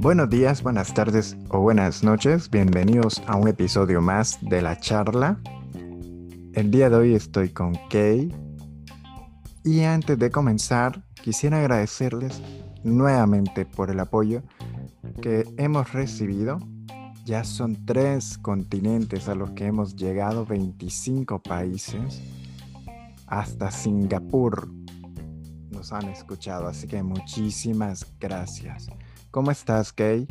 Buenos días, buenas tardes o buenas noches. Bienvenidos a un episodio más de la charla. El día de hoy estoy con Kay. Y antes de comenzar, quisiera agradecerles nuevamente por el apoyo que hemos recibido. Ya son tres continentes a los que hemos llegado, 25 países, hasta Singapur nos han escuchado, así que muchísimas gracias. ¿Cómo estás, Kay?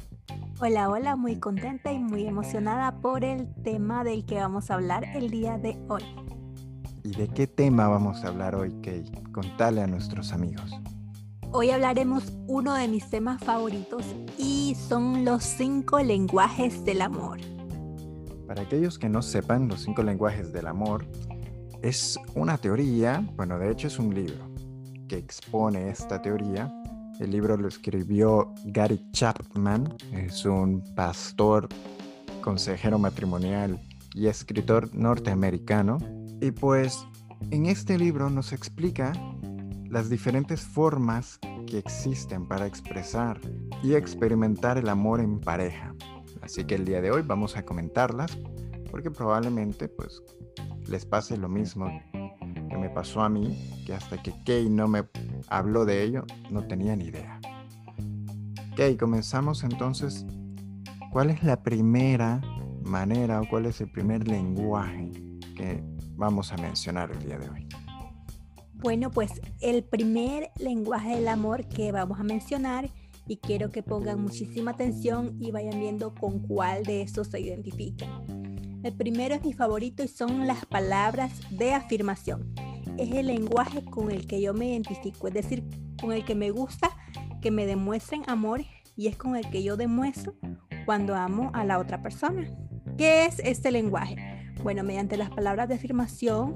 Hola, hola, muy contenta y muy emocionada por el tema del que vamos a hablar el día de hoy. ¿Y de qué tema vamos a hablar hoy, Kay? Contale a nuestros amigos. Hoy hablaremos uno de mis temas favoritos y son los cinco lenguajes del amor. Para aquellos que no sepan, los cinco lenguajes del amor es una teoría, bueno, de hecho es un libro que expone esta teoría el libro lo escribió Gary Chapman, es un pastor, consejero matrimonial y escritor norteamericano. Y pues en este libro nos explica las diferentes formas que existen para expresar y experimentar el amor en pareja. Así que el día de hoy vamos a comentarlas porque probablemente pues les pase lo mismo me pasó a mí, que hasta que Kay no me habló de ello, no tenía ni idea. Kay, comenzamos entonces. ¿Cuál es la primera manera o cuál es el primer lenguaje que vamos a mencionar el día de hoy? Bueno, pues el primer lenguaje del amor que vamos a mencionar y quiero que pongan muchísima atención y vayan viendo con cuál de estos se identifican. El primero es mi favorito y son las palabras de afirmación. Es el lenguaje con el que yo me identifico, es decir, con el que me gusta que me demuestren amor y es con el que yo demuestro cuando amo a la otra persona. ¿Qué es este lenguaje? Bueno, mediante las palabras de afirmación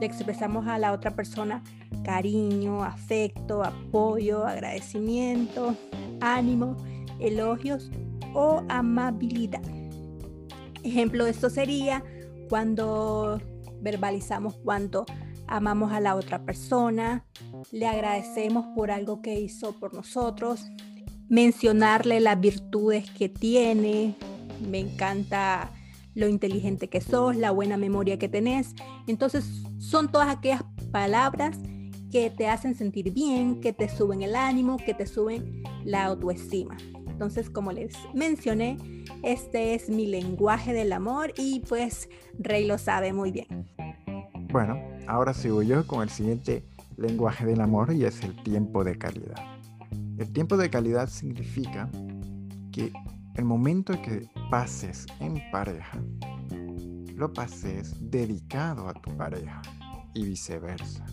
le expresamos a la otra persona cariño, afecto, apoyo, agradecimiento, ánimo, elogios o amabilidad. Ejemplo de esto sería cuando verbalizamos cuánto amamos a la otra persona, le agradecemos por algo que hizo por nosotros, mencionarle las virtudes que tiene, me encanta lo inteligente que sos, la buena memoria que tenés. Entonces son todas aquellas palabras que te hacen sentir bien, que te suben el ánimo, que te suben la autoestima. Entonces, como les mencioné, este es mi lenguaje del amor y pues Rey lo sabe muy bien. Bueno, ahora sigo yo con el siguiente lenguaje del amor y es el tiempo de calidad. El tiempo de calidad significa que el momento que pases en pareja, lo pases dedicado a tu pareja y viceversa.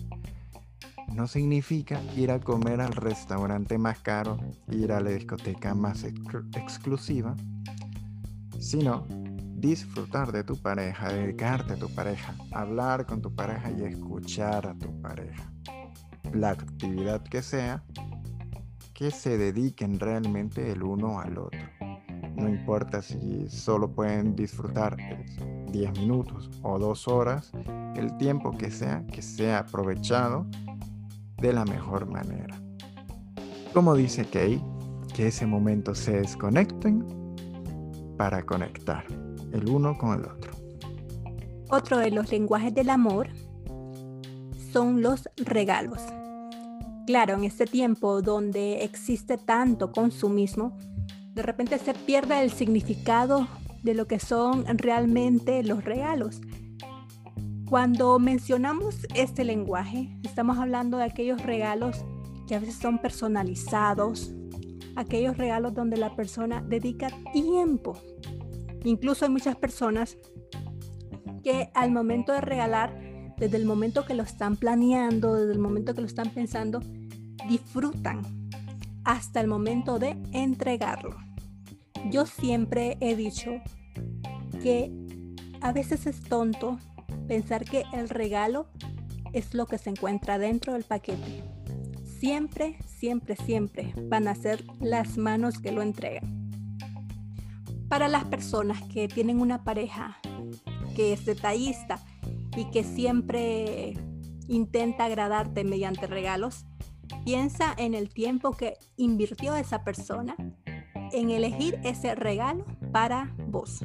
No significa ir a comer al restaurante más caro, ir a la discoteca más exclusiva, sino disfrutar de tu pareja, dedicarte a tu pareja, hablar con tu pareja y escuchar a tu pareja. La actividad que sea, que se dediquen realmente el uno al otro. No importa si solo pueden disfrutar 10 minutos o 2 horas, el tiempo que sea, que sea aprovechado de la mejor manera. Como dice Kay, que ese momento se desconecten para conectar el uno con el otro. Otro de los lenguajes del amor son los regalos. Claro, en este tiempo donde existe tanto consumismo, de repente se pierde el significado de lo que son realmente los regalos. Cuando mencionamos este lenguaje, estamos hablando de aquellos regalos que a veces son personalizados, aquellos regalos donde la persona dedica tiempo Incluso hay muchas personas que al momento de regalar, desde el momento que lo están planeando, desde el momento que lo están pensando, disfrutan hasta el momento de entregarlo. Yo siempre he dicho que a veces es tonto pensar que el regalo es lo que se encuentra dentro del paquete. Siempre, siempre, siempre van a ser las manos que lo entregan. Para las personas que tienen una pareja que es detallista y que siempre intenta agradarte mediante regalos, piensa en el tiempo que invirtió esa persona en elegir ese regalo para vos.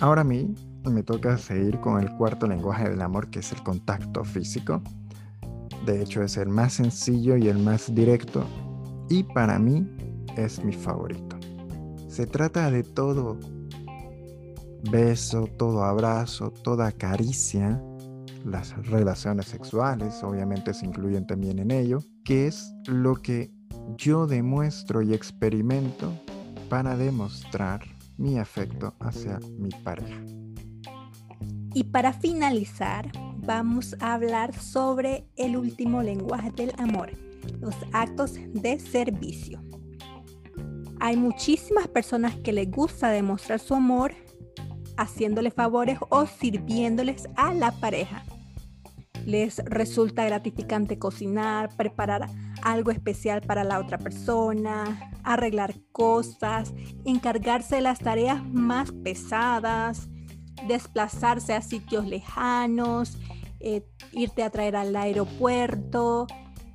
Ahora a mí me toca seguir con el cuarto lenguaje del amor, que es el contacto físico. De hecho, es el más sencillo y el más directo, y para mí es mi favorito. Se trata de todo beso, todo abrazo, toda caricia, las relaciones sexuales obviamente se incluyen también en ello, que es lo que yo demuestro y experimento para demostrar mi afecto hacia mi pareja. Y para finalizar, vamos a hablar sobre el último lenguaje del amor, los actos de servicio. Hay muchísimas personas que les gusta demostrar su amor haciéndole favores o sirviéndoles a la pareja. Les resulta gratificante cocinar, preparar algo especial para la otra persona, arreglar cosas, encargarse de las tareas más pesadas, desplazarse a sitios lejanos, eh, irte a traer al aeropuerto,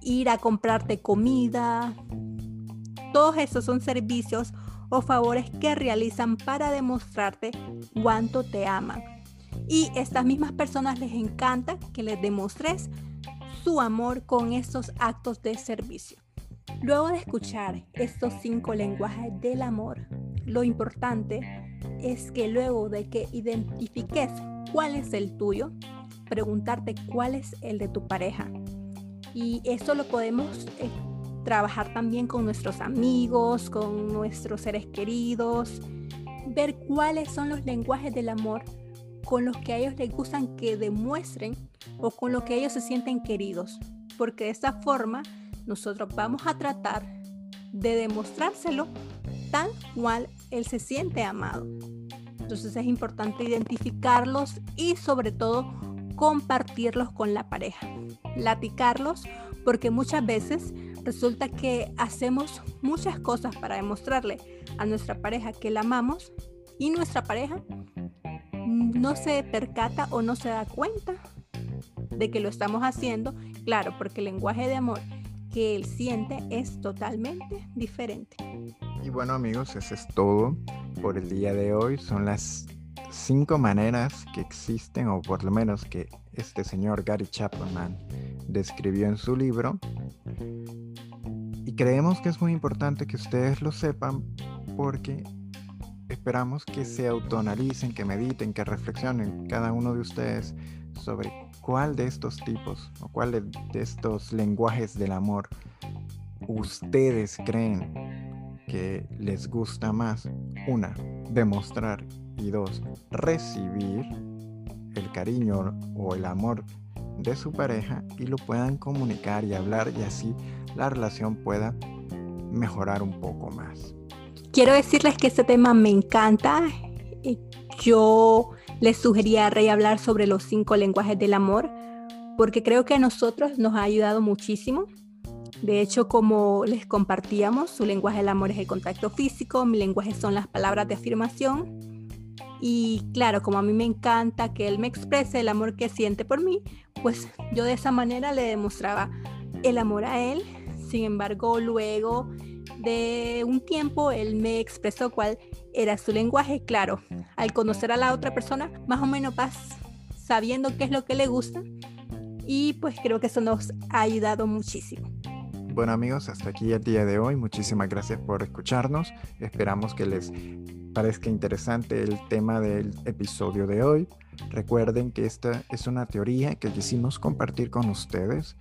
ir a comprarte comida. Todos esos son servicios o favores que realizan para demostrarte cuánto te aman. Y estas mismas personas les encanta que les demuestres su amor con estos actos de servicio. Luego de escuchar estos cinco lenguajes del amor, lo importante es que luego de que identifiques cuál es el tuyo, preguntarte cuál es el de tu pareja. Y eso lo podemos eh, trabajar también con nuestros amigos, con nuestros seres queridos, ver cuáles son los lenguajes del amor con los que a ellos les gustan que demuestren o con los que ellos se sienten queridos. Porque de esta forma nosotros vamos a tratar de demostrárselo tal cual él se siente amado. Entonces es importante identificarlos y sobre todo compartirlos con la pareja, platicarlos, porque muchas veces resulta que hacemos muchas cosas para demostrarle a nuestra pareja que la amamos y nuestra pareja no se percata o no se da cuenta de que lo estamos haciendo, claro, porque el lenguaje de amor que él siente es totalmente diferente. Y bueno amigos, eso es todo por el día de hoy. Son las cinco maneras que existen, o por lo menos que este señor Gary Chapman describió en su libro. Y creemos que es muy importante que ustedes lo sepan porque esperamos que se autoanalicen, que mediten, que reflexionen cada uno de ustedes sobre cuál de estos tipos o cuál de estos lenguajes del amor ustedes creen que les gusta más. Una, demostrar y dos, recibir el cariño o el amor de su pareja y lo puedan comunicar y hablar y así la relación pueda mejorar un poco más. Quiero decirles que este tema me encanta. Yo les sugería a Rey hablar sobre los cinco lenguajes del amor porque creo que a nosotros nos ha ayudado muchísimo. De hecho, como les compartíamos, su lenguaje del amor es el contacto físico, mi lenguaje son las palabras de afirmación. Y claro, como a mí me encanta que él me exprese el amor que siente por mí, pues yo de esa manera le demostraba el amor a él. Sin embargo, luego de un tiempo él me expresó cuál era su lenguaje. Claro, al conocer a la otra persona, más o menos vas sabiendo qué es lo que le gusta. Y pues creo que eso nos ha ayudado muchísimo. Bueno amigos, hasta aquí el día de hoy. Muchísimas gracias por escucharnos. Esperamos que les parezca interesante el tema del episodio de hoy. Recuerden que esta es una teoría que quisimos compartir con ustedes,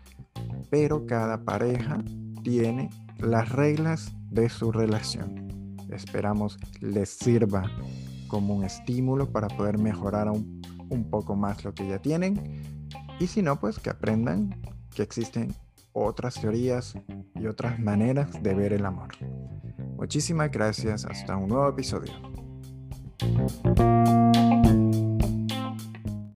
pero cada pareja tiene las reglas de su relación. Esperamos les sirva como un estímulo para poder mejorar un, un poco más lo que ya tienen. Y si no, pues que aprendan que existen otras teorías y otras maneras de ver el amor. Muchísimas gracias, hasta un nuevo episodio.